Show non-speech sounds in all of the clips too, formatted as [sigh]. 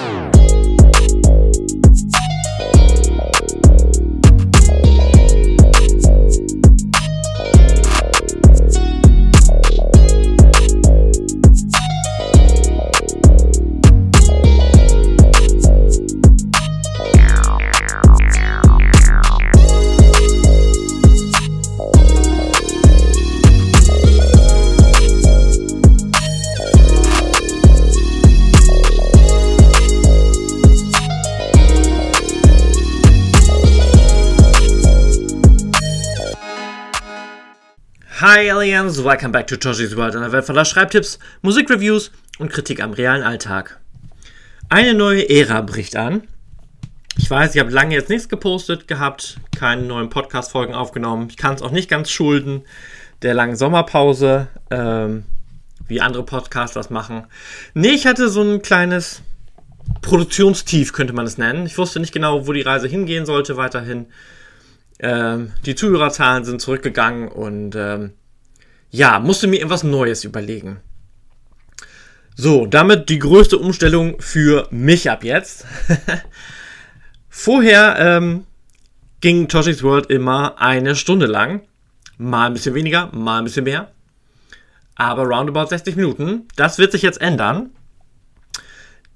Yeah. Hi Aliens, welcome back to Toshi's World, einer Welt voller Schreibtipps, Musikreviews und Kritik am realen Alltag. Eine neue Ära bricht an. Ich weiß, ich habe lange jetzt nichts gepostet gehabt, keine neuen Podcast-Folgen aufgenommen. Ich kann es auch nicht ganz schulden der langen Sommerpause, ähm, wie andere Podcasts das machen. Nee, ich hatte so ein kleines Produktionstief, könnte man es nennen. Ich wusste nicht genau, wo die Reise hingehen sollte weiterhin. Ähm, die Zuhörerzahlen sind zurückgegangen und ähm, ja, musste mir etwas Neues überlegen. So, damit die größte Umstellung für mich ab jetzt. [laughs] Vorher ähm, ging Toshi's World immer eine Stunde lang. Mal ein bisschen weniger, mal ein bisschen mehr. Aber roundabout 60 Minuten. Das wird sich jetzt ändern.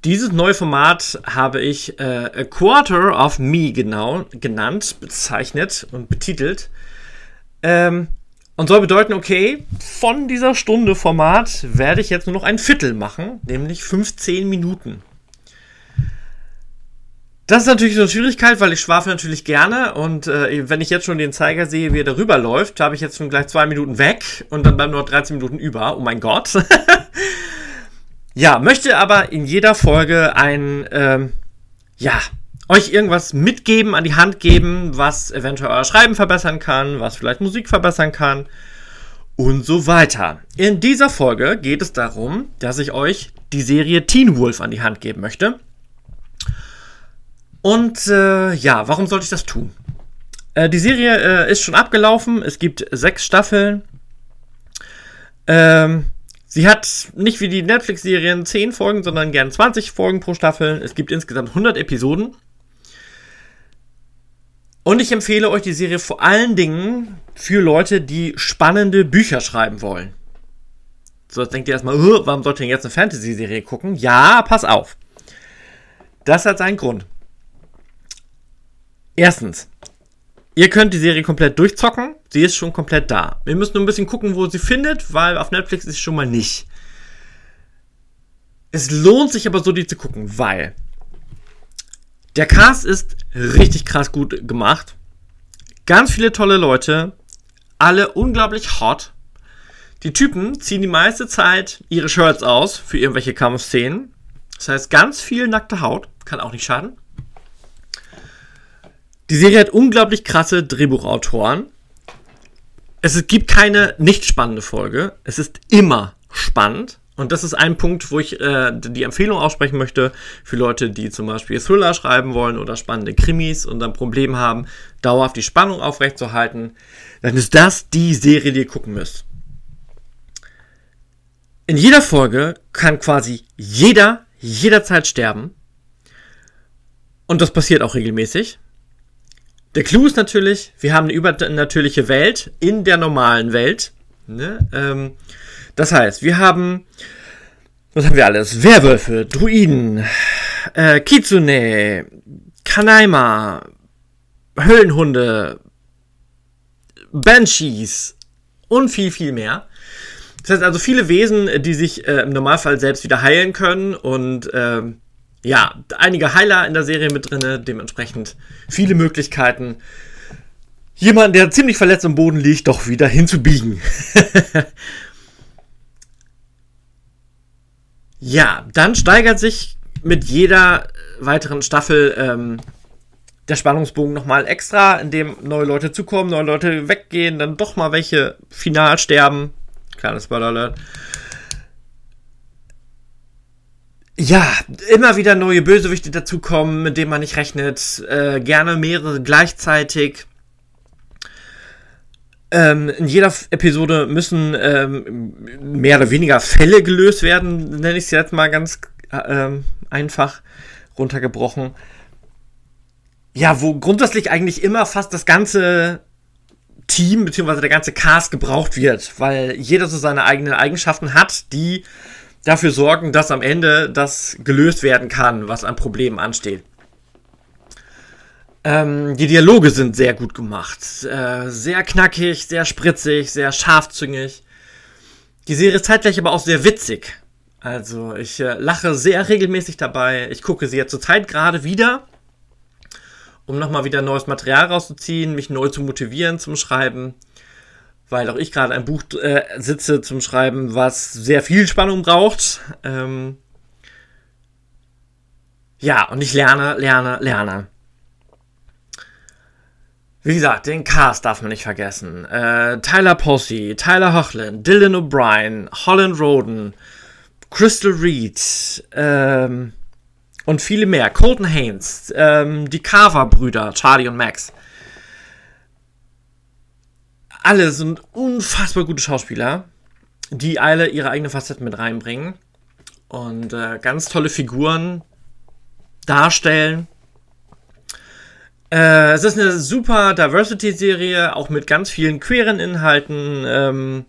Dieses neue Format habe ich äh, A Quarter of Me genau genannt, bezeichnet und betitelt. Ähm, und soll bedeuten, okay, von dieser Stunde Format werde ich jetzt nur noch ein Viertel machen, nämlich 15 Minuten. Das ist natürlich eine Schwierigkeit, weil ich schwafe natürlich gerne und äh, wenn ich jetzt schon den Zeiger sehe, wie er darüber läuft, habe ich jetzt schon gleich zwei Minuten weg und dann bleiben nur 13 Minuten über. Oh mein Gott. [laughs] Ja, möchte aber in jeder Folge ein, ähm, ja, euch irgendwas mitgeben, an die Hand geben, was eventuell euer Schreiben verbessern kann, was vielleicht Musik verbessern kann und so weiter. In dieser Folge geht es darum, dass ich euch die Serie Teen Wolf an die Hand geben möchte. Und äh, ja, warum sollte ich das tun? Äh, die Serie äh, ist schon abgelaufen. Es gibt sechs Staffeln. Ähm, Sie hat nicht wie die Netflix-Serien 10 Folgen, sondern gern 20 Folgen pro Staffel. Es gibt insgesamt 100 Episoden. Und ich empfehle euch die Serie vor allen Dingen für Leute, die spannende Bücher schreiben wollen. So, jetzt denkt ihr erstmal, warum sollte ich jetzt eine Fantasy-Serie gucken? Ja, pass auf. Das hat seinen Grund. Erstens, Ihr könnt die Serie komplett durchzocken. Sie ist schon komplett da. Wir müssen nur ein bisschen gucken, wo sie findet, weil auf Netflix ist sie schon mal nicht. Es lohnt sich aber so, die zu gucken, weil der Cast ist richtig krass gut gemacht. Ganz viele tolle Leute. Alle unglaublich hot. Die Typen ziehen die meiste Zeit ihre Shirts aus für irgendwelche Kampfszenen. Das heißt, ganz viel nackte Haut. Kann auch nicht schaden. Die Serie hat unglaublich krasse Drehbuchautoren. Es gibt keine nicht spannende Folge. Es ist immer spannend. Und das ist ein Punkt, wo ich äh, die Empfehlung aussprechen möchte für Leute, die zum Beispiel Thriller schreiben wollen oder spannende Krimis und ein Problem haben, dauerhaft die Spannung aufrechtzuerhalten. Dann ist das die Serie, die ihr gucken müsst. In jeder Folge kann quasi jeder jederzeit sterben. Und das passiert auch regelmäßig. Der Clou ist natürlich, wir haben eine übernatürliche Welt in der normalen Welt. Ne? Ähm, das heißt, wir haben, was haben wir alles? Werwölfe, Druiden, äh, Kitsune, Kanaima, Höllenhunde, Banshees und viel, viel mehr. Das heißt also viele Wesen, die sich äh, im Normalfall selbst wieder heilen können und ähm, ja, einige Heiler in der Serie mit drin, dementsprechend viele Möglichkeiten, jemanden, der ziemlich verletzt am Boden liegt, doch wieder hinzubiegen. [laughs] ja, dann steigert sich mit jeder weiteren Staffel ähm, der Spannungsbogen nochmal extra, indem neue Leute zukommen, neue Leute weggehen, dann doch mal welche final sterben. Kleines Spoiler Alert. Ja, immer wieder neue Bösewichte dazukommen, mit denen man nicht rechnet. Äh, gerne mehrere gleichzeitig. Ähm, in jeder Episode müssen ähm, mehr oder weniger Fälle gelöst werden, nenne ich es jetzt mal ganz ähm, einfach runtergebrochen. Ja, wo grundsätzlich eigentlich immer fast das ganze Team bzw. der ganze Cast gebraucht wird, weil jeder so seine eigenen Eigenschaften hat, die dafür sorgen, dass am Ende das gelöst werden kann, was an Problemen ansteht. Ähm, die Dialoge sind sehr gut gemacht. Äh, sehr knackig, sehr spritzig, sehr scharfzüngig. Die Serie ist zeitgleich aber auch sehr witzig. Also ich äh, lache sehr regelmäßig dabei. Ich gucke sie ja zurzeit gerade wieder, um nochmal wieder neues Material rauszuziehen, mich neu zu motivieren zum Schreiben. Weil auch ich gerade ein Buch äh, sitze zum Schreiben, was sehr viel Spannung braucht. Ähm ja, und ich lerne, lerne, lerne. Wie gesagt, den Cast darf man nicht vergessen. Äh, Tyler Posey, Tyler Hochland, Dylan O'Brien, Holland Roden, Crystal Reed ähm, und viele mehr. Colton Haynes, ähm, die Carver-Brüder, Charlie und Max. Alle sind unfassbar gute Schauspieler, die alle ihre eigenen Facetten mit reinbringen und äh, ganz tolle Figuren darstellen. Äh, es ist eine super Diversity-Serie, auch mit ganz vielen queeren Inhalten. Ähm,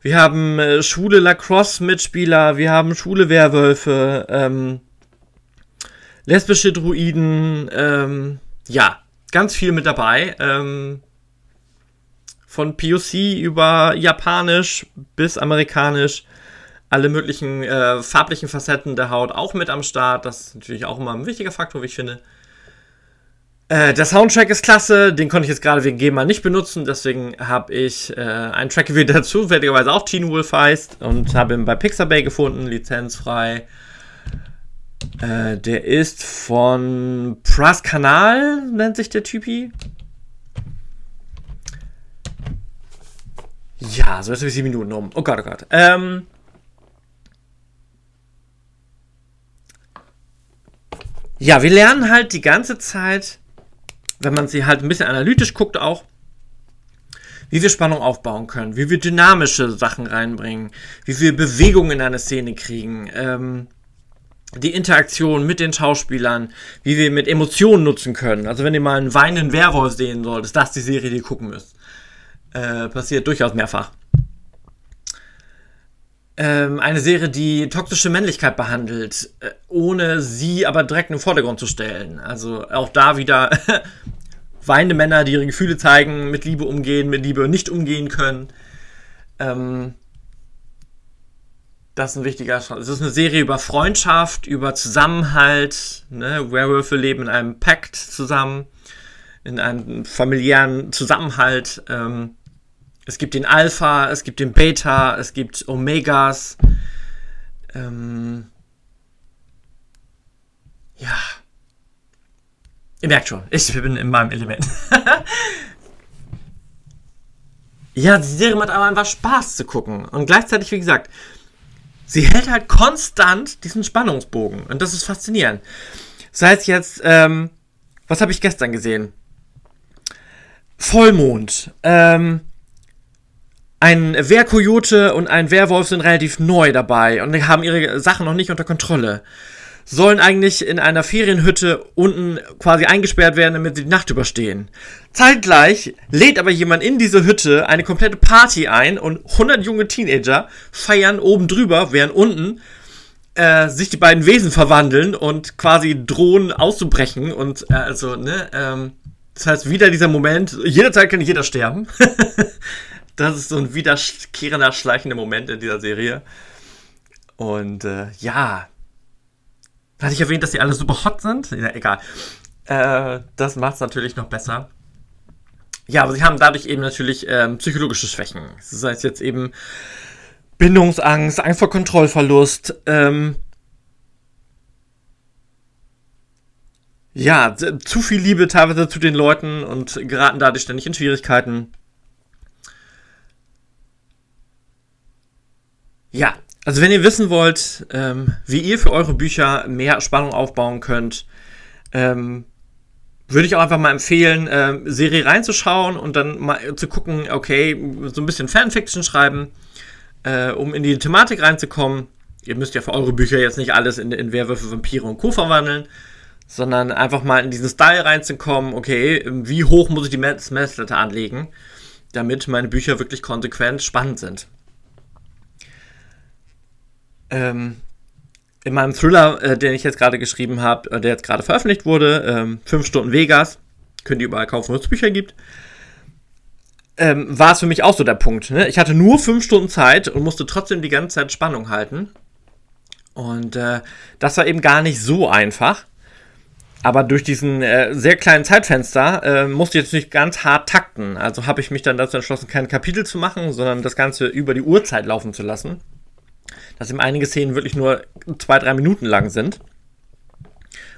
wir haben äh, schwule Lacrosse-Mitspieler, wir haben schwule Werwölfe, ähm, lesbische Druiden, ähm, ja, ganz viel mit dabei. Ähm, von POC über Japanisch bis Amerikanisch. Alle möglichen äh, farblichen Facetten der Haut auch mit am Start. Das ist natürlich auch immer ein wichtiger Faktor, wie ich finde. Äh, der Soundtrack ist klasse, den konnte ich jetzt gerade wegen GEMA nicht benutzen, deswegen habe ich äh, einen Track [laughs] wieder dazu, zufälligerweise auch Teen Wolf heißt und habe ihn bei Pixabay gefunden, lizenzfrei. Äh, der ist von Pras Kanal, nennt sich der Typi. Ja, so ist es sieben Minuten um. Oh Gott, oh Gott. Ähm, ja, wir lernen halt die ganze Zeit wenn man sie halt ein bisschen analytisch guckt auch, wie wir Spannung aufbauen können, wie wir dynamische Sachen reinbringen, wie wir Bewegungen in eine Szene kriegen, ähm, die Interaktion mit den Schauspielern, wie wir mit Emotionen nutzen können. Also wenn ihr mal einen weinenden Werwolf sehen sollt, ist das die Serie, die ihr gucken müsst. Äh, passiert durchaus mehrfach. Ähm, eine Serie, die toxische Männlichkeit behandelt, äh, ohne sie aber direkt in den Vordergrund zu stellen. Also auch da wieder [laughs] weinende Männer, die ihre Gefühle zeigen, mit Liebe umgehen, mit Liebe nicht umgehen können. Ähm, das ist ein wichtiger Schritt. Es ist eine Serie über Freundschaft, über Zusammenhalt. Ne? Werwölfe leben in einem Pakt zusammen, in einem familiären Zusammenhalt. Ähm, es gibt den Alpha, es gibt den Beta, es gibt Omegas. Ähm, ja. Ihr merkt schon, ich bin in meinem Element. [laughs] ja, die Serie macht aber einfach Spaß zu gucken. Und gleichzeitig, wie gesagt, sie hält halt konstant diesen Spannungsbogen. Und das ist faszinierend. Sei es jetzt, ähm, was habe ich gestern gesehen? Vollmond. Ähm, ein Wehrkojote und ein Werwolf sind relativ neu dabei und haben ihre Sachen noch nicht unter Kontrolle. Sollen eigentlich in einer Ferienhütte unten quasi eingesperrt werden, damit sie die Nacht überstehen. Zeitgleich lädt aber jemand in diese Hütte eine komplette Party ein und 100 junge Teenager feiern oben drüber, während unten äh, sich die beiden Wesen verwandeln und quasi drohen auszubrechen und äh, also, ne, ähm, das heißt, wieder dieser Moment, jederzeit kann jeder sterben. [laughs] Das ist so ein wiederkehrender, schleichender Moment in dieser Serie. Und äh, ja. Hatte ich erwähnt, dass die alle super hot sind? Ja, egal. Äh, das macht es natürlich noch besser. Ja, aber sie haben dadurch eben natürlich ähm, psychologische Schwächen. Das heißt jetzt eben Bindungsangst, Angst vor Kontrollverlust, ähm, ja, zu viel Liebe teilweise zu den Leuten und geraten dadurch ständig in Schwierigkeiten. Ja, also wenn ihr wissen wollt, ähm, wie ihr für eure Bücher mehr Spannung aufbauen könnt, ähm, würde ich auch einfach mal empfehlen, ähm, Serie reinzuschauen und dann mal zu gucken, okay, so ein bisschen Fanfiction schreiben, äh, um in die Thematik reinzukommen. Ihr müsst ja für eure Bücher jetzt nicht alles in, in Werwölfe, Vampire und Co. verwandeln, sondern einfach mal in diesen Style reinzukommen, okay, wie hoch muss ich die Messlatte anlegen, damit meine Bücher wirklich konsequent spannend sind. Ähm, in meinem Thriller, äh, den ich jetzt gerade geschrieben habe, äh, der jetzt gerade veröffentlicht wurde, ähm, 5 Stunden Vegas, könnt ihr überall kaufen, wo es Bücher gibt, ähm, war es für mich auch so der Punkt. Ne? Ich hatte nur 5 Stunden Zeit und musste trotzdem die ganze Zeit Spannung halten. Und äh, das war eben gar nicht so einfach. Aber durch diesen äh, sehr kleinen Zeitfenster äh, musste ich jetzt nicht ganz hart takten. Also habe ich mich dann dazu entschlossen, kein Kapitel zu machen, sondern das Ganze über die Uhrzeit laufen zu lassen dass eben einige Szenen wirklich nur zwei, drei Minuten lang sind.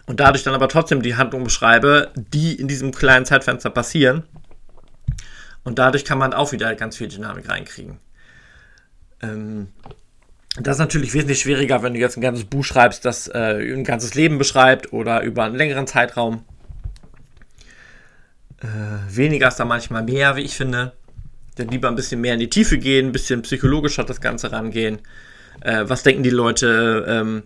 Und dadurch dann aber trotzdem die Handlung beschreibe, die in diesem kleinen Zeitfenster passieren. Und dadurch kann man auch wieder ganz viel Dynamik reinkriegen. Ähm, das ist natürlich wesentlich schwieriger, wenn du jetzt ein ganzes Buch schreibst, das äh, ein ganzes Leben beschreibt oder über einen längeren Zeitraum. Äh, weniger ist da manchmal mehr, wie ich finde. Denn lieber ein bisschen mehr in die Tiefe gehen, ein bisschen psychologischer das Ganze rangehen äh, was denken die Leute, ähm,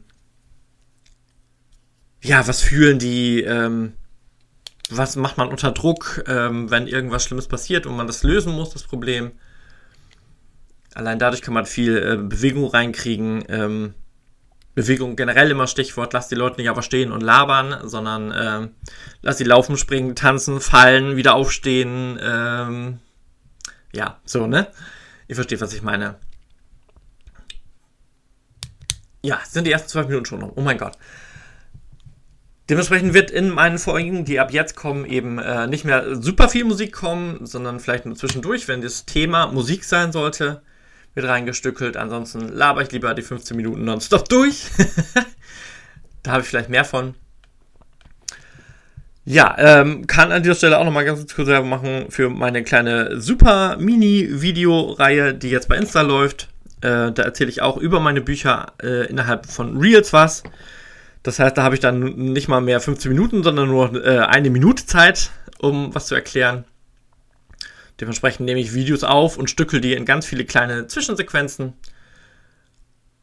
ja, was fühlen die, ähm, was macht man unter Druck, ähm, wenn irgendwas Schlimmes passiert und man das lösen muss, das Problem. Allein dadurch kann man viel äh, Bewegung reinkriegen. Ähm, Bewegung generell immer Stichwort, lass die Leute nicht aber stehen und labern, sondern ähm, lass sie laufen, springen, tanzen, fallen, wieder aufstehen. Ähm, ja, so, ne? Ihr versteht, was ich meine. Ja, sind die ersten zwölf Minuten schon rum. Oh mein Gott. Dementsprechend wird in meinen Folgen, die ab jetzt kommen, eben äh, nicht mehr super viel Musik kommen, sondern vielleicht nur zwischendurch, wenn das Thema Musik sein sollte, wird reingestückelt. Ansonsten laber ich lieber die 15 Minuten nonstop durch. [laughs] da habe ich vielleicht mehr von. Ja, ähm, kann an dieser Stelle auch nochmal ganz kurz Werbung machen für meine kleine super Mini-Videoreihe, die jetzt bei Insta läuft. Äh, da erzähle ich auch über meine Bücher äh, innerhalb von Reels was. Das heißt, da habe ich dann nicht mal mehr 15 Minuten, sondern nur äh, eine Minute Zeit, um was zu erklären. Dementsprechend nehme ich Videos auf und stückel die in ganz viele kleine Zwischensequenzen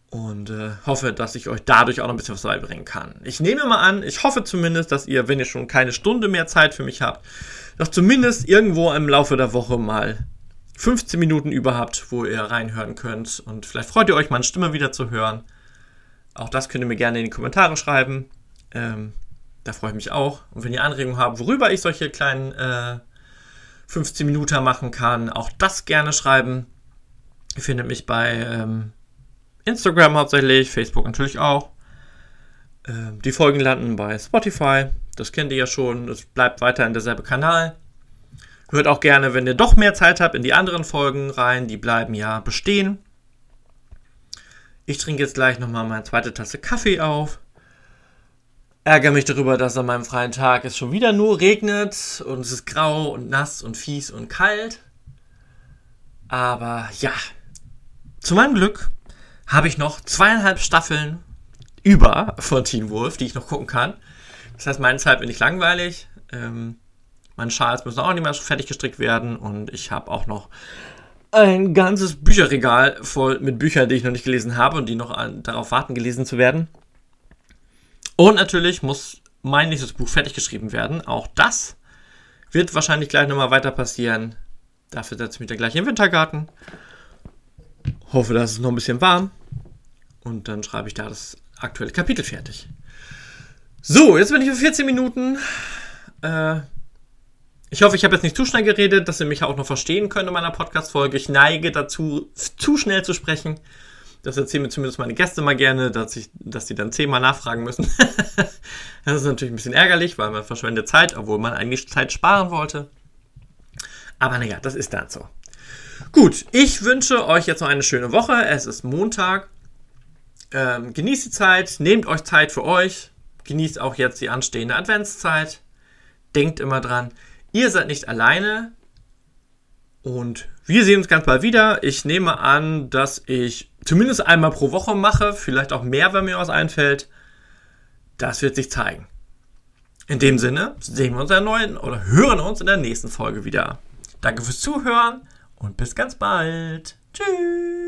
und äh, hoffe, dass ich euch dadurch auch noch ein bisschen was beibringen kann. Ich nehme mal an, ich hoffe zumindest, dass ihr, wenn ihr schon keine Stunde mehr Zeit für mich habt, doch zumindest irgendwo im Laufe der Woche mal 15 Minuten über habt, wo ihr reinhören könnt. Und vielleicht freut ihr euch, meine Stimme wieder zu hören. Auch das könnt ihr mir gerne in die Kommentare schreiben. Ähm, da freue ich mich auch. Und wenn ihr Anregungen habt, worüber ich solche kleinen äh, 15 Minuten machen kann, auch das gerne schreiben. Ihr findet mich bei ähm, Instagram hauptsächlich, Facebook natürlich auch. Ähm, die Folgen landen bei Spotify. Das kennt ihr ja schon. Es bleibt weiterhin derselbe Kanal. Hört auch gerne, wenn ihr doch mehr Zeit habt, in die anderen Folgen rein. Die bleiben ja bestehen. Ich trinke jetzt gleich nochmal meine zweite Tasse Kaffee auf. Ärgere mich darüber, dass an meinem freien Tag es schon wieder nur regnet und es ist grau und nass und fies und kalt. Aber ja, zu meinem Glück habe ich noch zweieinhalb Staffeln über von Teen Wolf, die ich noch gucken kann. Das heißt, meine Zeit bin ich langweilig. Ähm, meine Schals müssen auch nicht mehr fertig gestrickt werden und ich habe auch noch ein ganzes Bücherregal voll mit Büchern, die ich noch nicht gelesen habe und die noch an, darauf warten, gelesen zu werden. Und natürlich muss mein nächstes Buch fertig geschrieben werden. Auch das wird wahrscheinlich gleich nochmal weiter passieren. Dafür setze ich mich dann gleich im Wintergarten. Hoffe, dass es noch ein bisschen warm. Und dann schreibe ich da das aktuelle Kapitel fertig. So, jetzt bin ich für 14 Minuten. Äh, ich hoffe, ich habe jetzt nicht zu schnell geredet, dass ihr mich auch noch verstehen könnt in meiner Podcast-Folge. Ich neige dazu, zu schnell zu sprechen. Das erzählen mir zumindest meine Gäste mal gerne, dass, ich, dass die dann zehnmal nachfragen müssen. [laughs] das ist natürlich ein bisschen ärgerlich, weil man verschwendet Zeit, obwohl man eigentlich Zeit sparen wollte. Aber naja, das ist dann so. Gut, ich wünsche euch jetzt noch eine schöne Woche. Es ist Montag. Ähm, genießt die Zeit, nehmt euch Zeit für euch. Genießt auch jetzt die anstehende Adventszeit. Denkt immer dran, Ihr seid nicht alleine und wir sehen uns ganz bald wieder. Ich nehme an, dass ich zumindest einmal pro Woche mache, vielleicht auch mehr, wenn mir was einfällt. Das wird sich zeigen. In dem Sinne sehen wir uns in der oder hören uns in der nächsten Folge wieder. Danke fürs Zuhören und bis ganz bald. Tschüss.